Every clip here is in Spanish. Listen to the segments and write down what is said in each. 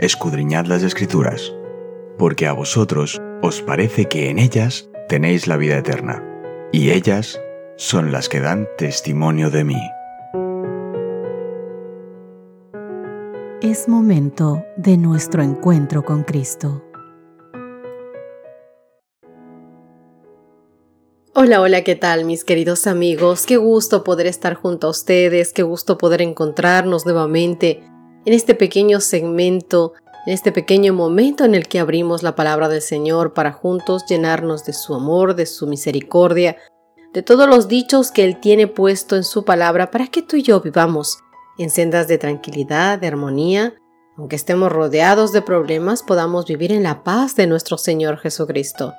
escudriñad las escrituras, porque a vosotros os parece que en ellas tenéis la vida eterna, y ellas son las que dan testimonio de mí. Es momento de nuestro encuentro con Cristo. Hola, hola, ¿qué tal mis queridos amigos? Qué gusto poder estar junto a ustedes, qué gusto poder encontrarnos nuevamente en este pequeño segmento, en este pequeño momento en el que abrimos la palabra del Señor para juntos llenarnos de su amor, de su misericordia, de todos los dichos que Él tiene puesto en su palabra para que tú y yo vivamos en sendas de tranquilidad, de armonía, aunque estemos rodeados de problemas, podamos vivir en la paz de nuestro Señor Jesucristo.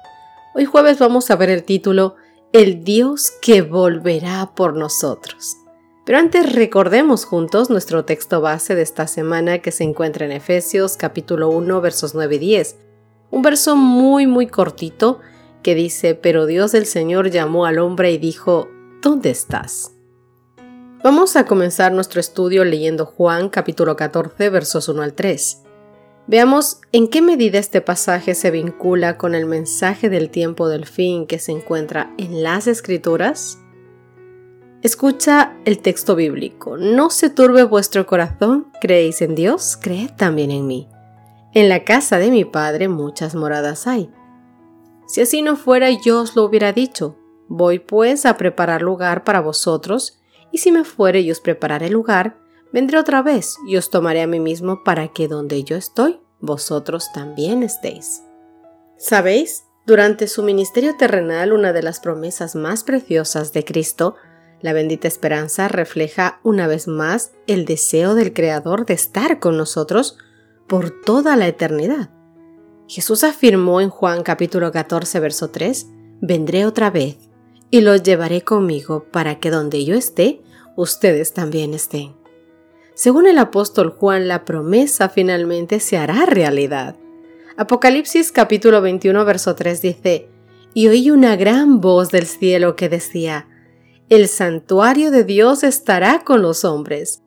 Hoy jueves vamos a ver el título El Dios que volverá por nosotros. Pero antes recordemos juntos nuestro texto base de esta semana que se encuentra en Efesios capítulo 1 versos 9 y 10. Un verso muy muy cortito que dice, pero Dios el Señor llamó al hombre y dijo, ¿dónde estás? Vamos a comenzar nuestro estudio leyendo Juan capítulo 14 versos 1 al 3. Veamos en qué medida este pasaje se vincula con el mensaje del tiempo del fin que se encuentra en las escrituras Escucha el texto bíblico. No se turbe vuestro corazón, creéis en Dios, creed también en mí. En la casa de mi Padre muchas moradas hay. Si así no fuera, yo os lo hubiera dicho. Voy pues a preparar lugar para vosotros, y si me fuere y os prepararé lugar, vendré otra vez y os tomaré a mí mismo para que donde yo estoy, vosotros también estéis. ¿Sabéis? Durante su ministerio terrenal, una de las promesas más preciosas de Cristo la bendita esperanza refleja una vez más el deseo del Creador de estar con nosotros por toda la eternidad. Jesús afirmó en Juan capítulo 14, verso 3, Vendré otra vez y los llevaré conmigo para que donde yo esté, ustedes también estén. Según el apóstol Juan, la promesa finalmente se hará realidad. Apocalipsis capítulo 21, verso 3 dice, Y oí una gran voz del cielo que decía, el santuario de Dios estará con los hombres.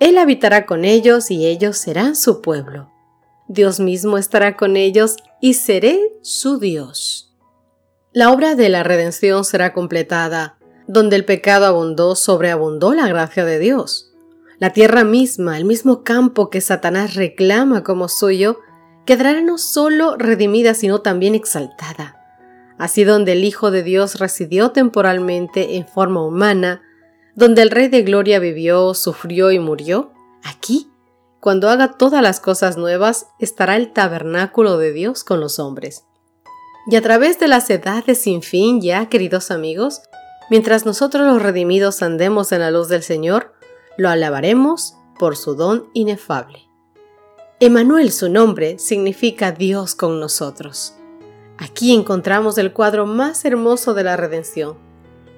Él habitará con ellos y ellos serán su pueblo. Dios mismo estará con ellos y seré su Dios. La obra de la redención será completada. Donde el pecado abundó, sobreabundó la gracia de Dios. La tierra misma, el mismo campo que Satanás reclama como suyo, quedará no solo redimida, sino también exaltada así donde el Hijo de Dios residió temporalmente en forma humana, donde el Rey de Gloria vivió, sufrió y murió, aquí, cuando haga todas las cosas nuevas, estará el tabernáculo de Dios con los hombres. Y a través de las edades sin fin ya, queridos amigos, mientras nosotros los redimidos andemos en la luz del Señor, lo alabaremos por su don inefable. Emanuel, su nombre, significa Dios con nosotros. Aquí encontramos el cuadro más hermoso de la redención.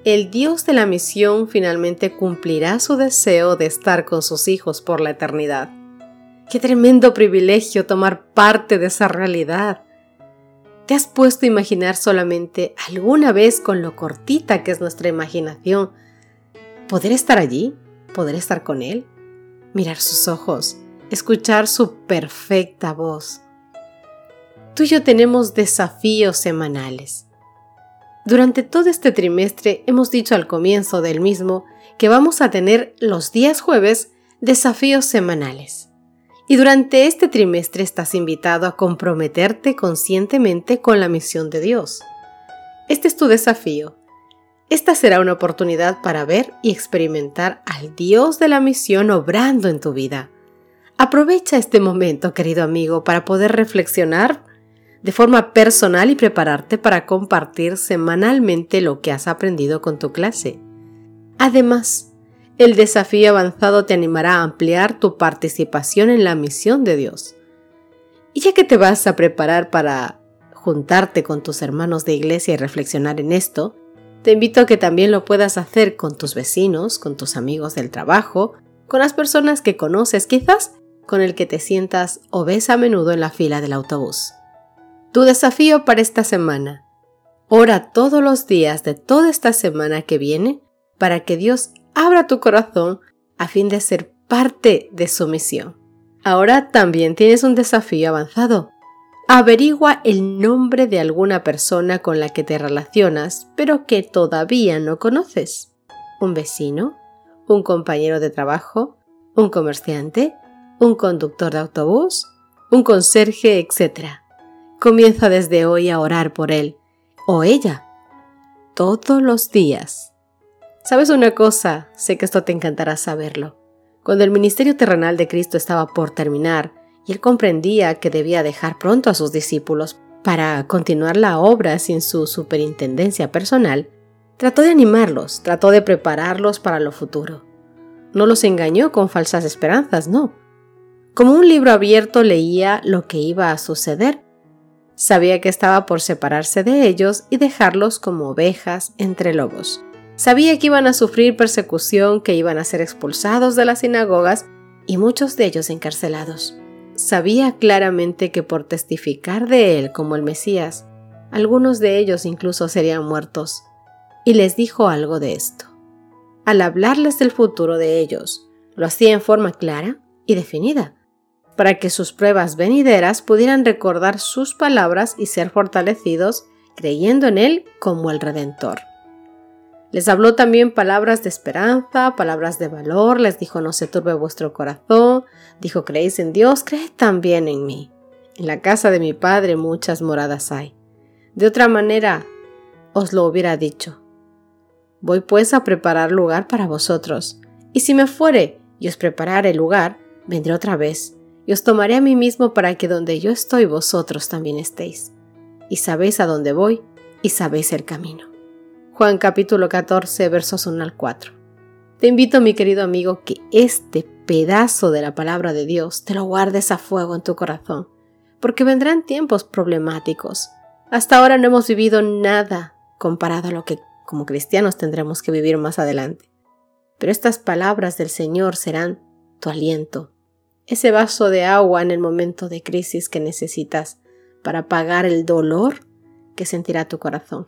El Dios de la misión finalmente cumplirá su deseo de estar con sus hijos por la eternidad. Qué tremendo privilegio tomar parte de esa realidad. ¿Te has puesto a imaginar solamente alguna vez con lo cortita que es nuestra imaginación? ¿Poder estar allí? ¿Poder estar con Él? Mirar sus ojos, escuchar su perfecta voz tú y yo tenemos desafíos semanales. Durante todo este trimestre hemos dicho al comienzo del mismo que vamos a tener los días jueves desafíos semanales. Y durante este trimestre estás invitado a comprometerte conscientemente con la misión de Dios. Este es tu desafío. Esta será una oportunidad para ver y experimentar al Dios de la misión obrando en tu vida. Aprovecha este momento, querido amigo, para poder reflexionar de forma personal y prepararte para compartir semanalmente lo que has aprendido con tu clase. Además, el desafío avanzado te animará a ampliar tu participación en la misión de Dios. Y ya que te vas a preparar para juntarte con tus hermanos de iglesia y reflexionar en esto, te invito a que también lo puedas hacer con tus vecinos, con tus amigos del trabajo, con las personas que conoces, quizás con el que te sientas o ves a menudo en la fila del autobús. Tu desafío para esta semana. Ora todos los días de toda esta semana que viene para que Dios abra tu corazón a fin de ser parte de su misión. Ahora también tienes un desafío avanzado. Averigua el nombre de alguna persona con la que te relacionas, pero que todavía no conoces. ¿Un vecino? ¿Un compañero de trabajo? ¿Un comerciante? ¿Un conductor de autobús? ¿Un conserje? etc. Comienza desde hoy a orar por él o ella todos los días. ¿Sabes una cosa? Sé que esto te encantará saberlo. Cuando el ministerio terrenal de Cristo estaba por terminar, y él comprendía que debía dejar pronto a sus discípulos para continuar la obra sin su superintendencia personal, trató de animarlos, trató de prepararlos para lo futuro. No los engañó con falsas esperanzas, no. Como un libro abierto leía lo que iba a suceder. Sabía que estaba por separarse de ellos y dejarlos como ovejas entre lobos. Sabía que iban a sufrir persecución, que iban a ser expulsados de las sinagogas y muchos de ellos encarcelados sabía claramente que por testificar de él como el Mesías, algunos de ellos incluso serían muertos, y les dijo algo de esto. Al hablarles del futuro de ellos, lo hacía en forma clara y definida, para que sus pruebas venideras pudieran recordar sus palabras y ser fortalecidos creyendo en Él como el Redentor. Les habló también palabras de esperanza, palabras de valor, les dijo no se turbe vuestro corazón, dijo creéis en Dios, creed también en mí. En la casa de mi Padre muchas moradas hay. De otra manera os lo hubiera dicho. Voy pues a preparar lugar para vosotros, y si me fuere y os preparare lugar, vendré otra vez, y os tomaré a mí mismo para que donde yo estoy vosotros también estéis. Y sabéis a dónde voy, y sabéis el camino. Juan capítulo 14 versos 1 al 4. Te invito, mi querido amigo, que este pedazo de la palabra de Dios te lo guardes a fuego en tu corazón, porque vendrán tiempos problemáticos. Hasta ahora no hemos vivido nada comparado a lo que como cristianos tendremos que vivir más adelante. Pero estas palabras del Señor serán tu aliento, ese vaso de agua en el momento de crisis que necesitas para pagar el dolor que sentirá tu corazón.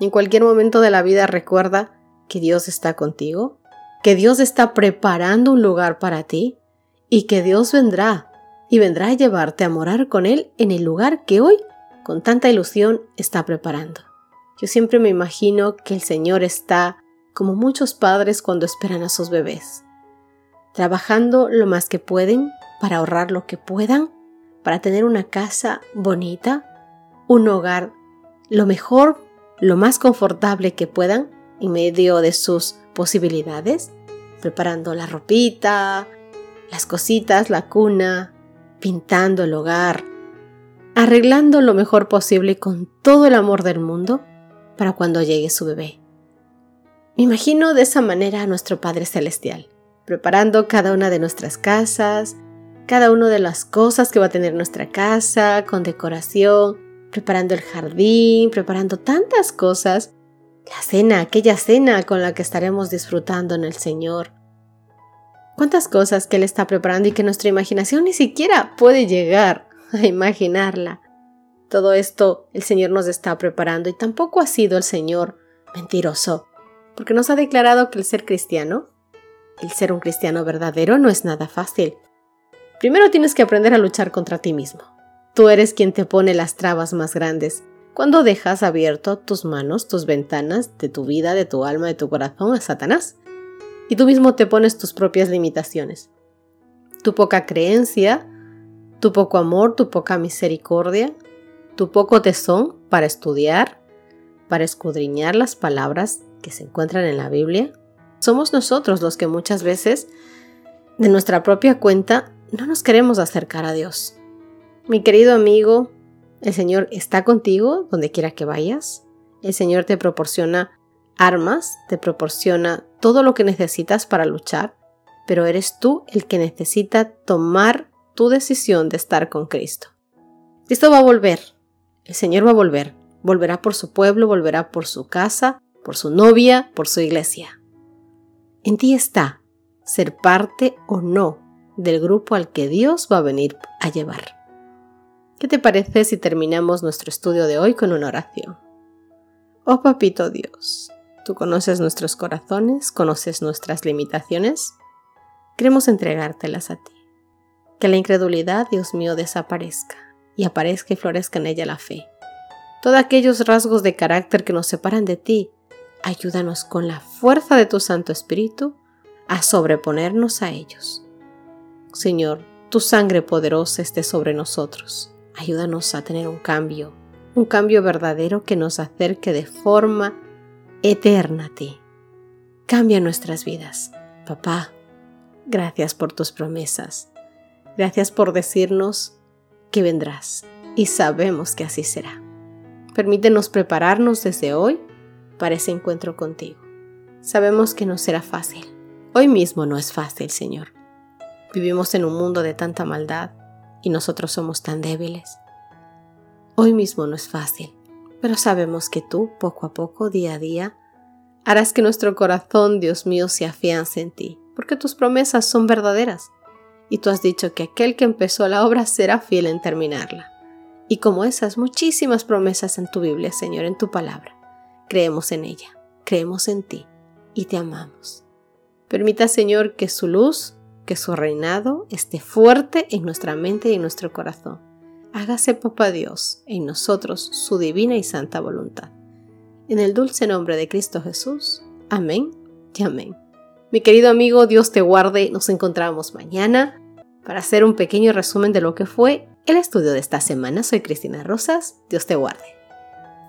En cualquier momento de la vida recuerda que Dios está contigo, que Dios está preparando un lugar para ti y que Dios vendrá y vendrá a llevarte a morar con Él en el lugar que hoy con tanta ilusión está preparando. Yo siempre me imagino que el Señor está como muchos padres cuando esperan a sus bebés, trabajando lo más que pueden para ahorrar lo que puedan, para tener una casa bonita, un hogar lo mejor lo más confortable que puedan en medio de sus posibilidades, preparando la ropita, las cositas, la cuna, pintando el hogar, arreglando lo mejor posible con todo el amor del mundo para cuando llegue su bebé. Me imagino de esa manera a nuestro Padre Celestial, preparando cada una de nuestras casas, cada una de las cosas que va a tener nuestra casa, con decoración, preparando el jardín, preparando tantas cosas. La cena, aquella cena con la que estaremos disfrutando en el Señor. Cuántas cosas que Él está preparando y que nuestra imaginación ni siquiera puede llegar a imaginarla. Todo esto el Señor nos está preparando y tampoco ha sido el Señor mentiroso, porque nos ha declarado que el ser cristiano, el ser un cristiano verdadero, no es nada fácil. Primero tienes que aprender a luchar contra ti mismo. Tú eres quien te pone las trabas más grandes cuando dejas abierto tus manos, tus ventanas de tu vida, de tu alma, de tu corazón a Satanás. Y tú mismo te pones tus propias limitaciones. Tu poca creencia, tu poco amor, tu poca misericordia, tu poco tesón para estudiar, para escudriñar las palabras que se encuentran en la Biblia. Somos nosotros los que muchas veces, de nuestra propia cuenta, no nos queremos acercar a Dios. Mi querido amigo, el Señor está contigo donde quiera que vayas. El Señor te proporciona armas, te proporciona todo lo que necesitas para luchar, pero eres tú el que necesita tomar tu decisión de estar con Cristo. Cristo va a volver, el Señor va a volver, volverá por su pueblo, volverá por su casa, por su novia, por su iglesia. En ti está ser parte o no del grupo al que Dios va a venir a llevar. ¿Qué te parece si terminamos nuestro estudio de hoy con una oración? Oh Papito Dios, tú conoces nuestros corazones, conoces nuestras limitaciones, queremos entregártelas a ti. Que la incredulidad, Dios mío, desaparezca y aparezca y florezca en ella la fe. Todos aquellos rasgos de carácter que nos separan de ti, ayúdanos con la fuerza de tu Santo Espíritu a sobreponernos a ellos. Señor, tu sangre poderosa esté sobre nosotros. Ayúdanos a tener un cambio, un cambio verdadero que nos acerque de forma eterna a ti. Cambia nuestras vidas. Papá, gracias por tus promesas. Gracias por decirnos que vendrás y sabemos que así será. Permítenos prepararnos desde hoy para ese encuentro contigo. Sabemos que no será fácil. Hoy mismo no es fácil, Señor. Vivimos en un mundo de tanta maldad y nosotros somos tan débiles. Hoy mismo no es fácil, pero sabemos que tú, poco a poco, día a día, harás que nuestro corazón, Dios mío, se afiance en ti, porque tus promesas son verdaderas. Y tú has dicho que aquel que empezó la obra será fiel en terminarla. Y como esas muchísimas promesas en tu Biblia, Señor, en tu palabra, creemos en ella, creemos en ti y te amamos. Permita, Señor, que su luz, que su reinado esté fuerte en nuestra mente y en nuestro corazón. Hágase, Papá Dios, en nosotros su divina y santa voluntad. En el dulce nombre de Cristo Jesús. Amén y amén. Mi querido amigo, Dios te guarde. Nos encontramos mañana para hacer un pequeño resumen de lo que fue el estudio de esta semana. Soy Cristina Rosas. Dios te guarde.